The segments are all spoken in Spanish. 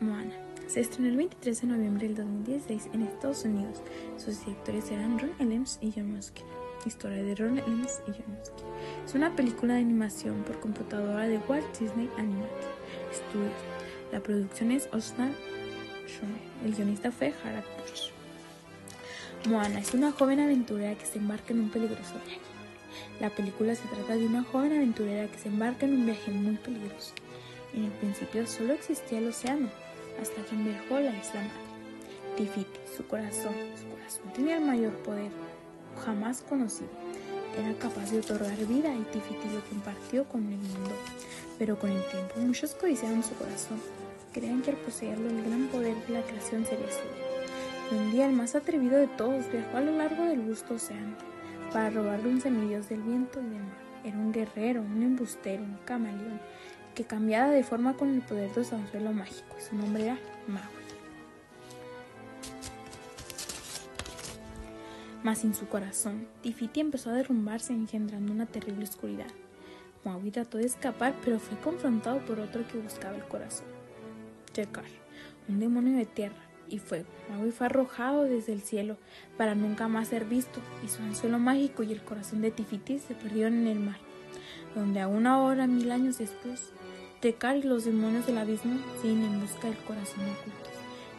Moana. Se estrenó el 23 de noviembre del 2016 en Estados Unidos. Sus directores eran Ron Elms y John Musker. Historia de Ron Elms y John Musker. Es una película de animación por computadora de Walt Disney Animated Studios. La producción es Osnar Schroeder. El guionista fue Harald Busch. Moana es una joven aventurera que se embarca en un peligroso viaje. La película se trata de una joven aventurera que se embarca en un viaje muy peligroso. En el principio solo existía el océano, hasta que emergió la isla madre. Tifiti, su corazón, su corazón tenía el mayor poder jamás conocido. Era capaz de otorgar vida y Tifiti lo compartió con el mundo. Pero con el tiempo muchos codiciaron su corazón. Creían que al poseerlo el gran poder de la creación sería suyo. Y un día el más atrevido de todos viajó a lo largo del gusto océano para robarle un semidios del viento y del mar. Era un guerrero, un embustero, un camaleón que cambiaba de forma con el poder de su anzuelo mágico su nombre era Maui. Mas sin su corazón, Tifiti empezó a derrumbarse engendrando una terrible oscuridad. Maui trató de escapar, pero fue confrontado por otro que buscaba el corazón. Tekar, un demonio de tierra y fuego. Maui fue arrojado desde el cielo para nunca más ser visto, y su anzuelo mágico y el corazón de Tifiti se perdieron en el mar, donde aún ahora, mil años después, Tekar y los demonios del abismo siguen en busca del corazón oculto,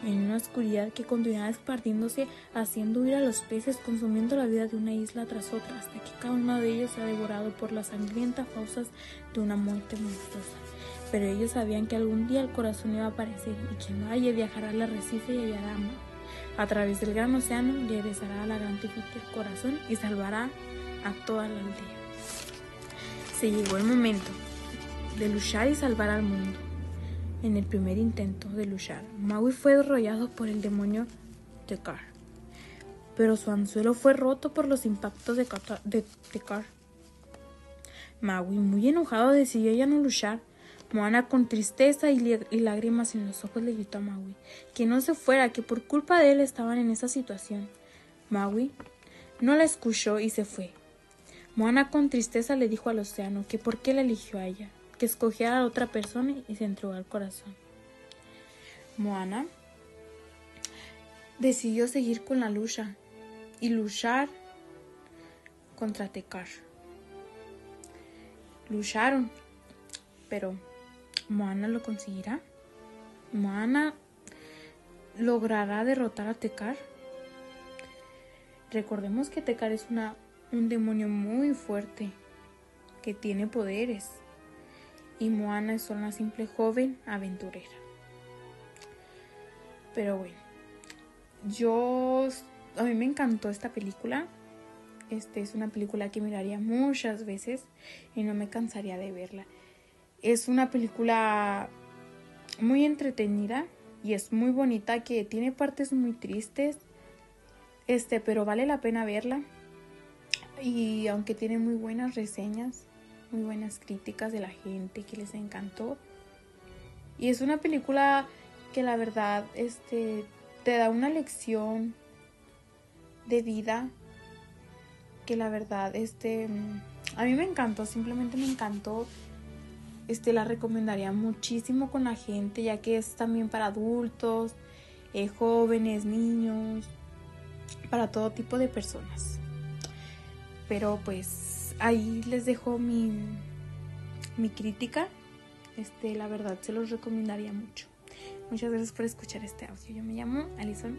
en una oscuridad que continuará expandiéndose, haciendo huir a los peces, consumiendo la vida de una isla tras otra, hasta que cada uno de ellos sea devorado por las sangrientas fauces de una muerte monstruosa. Pero ellos sabían que algún día el corazón iba a aparecer y lo halle viajará al arrecife y hallará amor. A través del gran océano regresará a la gran Tifiti el corazón y salvará a toda la aldea. Se llegó el momento de luchar y salvar al mundo. En el primer intento de luchar, Maui fue derrollado por el demonio Tekar, pero su anzuelo fue roto por los impactos de, Kata- Tekar. Maui, muy enojado, decidió ya no luchar. Moana, con tristeza y lágrimas en los ojos, le gritó a Maui que no se fuera, que por culpa de él estaban en esa situación. Maui no la escuchó y se fue. Moana con tristeza le dijo al océano que por qué la eligió a ella, que escogiera a otra persona y se entregó al corazón. Moana decidió seguir con la lucha y luchar contra Tekar. Lucharon, pero Moana lo conseguirá. Moana logrará derrotar a Tekar. Recordemos que Tekar es una, un demonio muy fuerte que tiene poderes y Moana es una simple joven aventurera. Pero bueno, yo a mí me encantó esta película. Este es una película que miraría muchas veces y no me cansaría de verla. Es una película muy entretenida y es muy bonita que tiene partes muy tristes. Este, pero vale la pena verla. Y aunque tiene muy buenas reseñas, muy buenas críticas de la gente que les encantó. Y es una película que la verdad este te da una lección de vida que la verdad este a mí me encantó, simplemente me encantó. Este la recomendaría muchísimo con la gente, ya que es también para adultos, eh, jóvenes, niños, para todo tipo de personas. Pero pues ahí les dejo mi, mi crítica. Este, la verdad, se los recomendaría mucho. Muchas gracias por escuchar este audio. Yo me llamo Alison.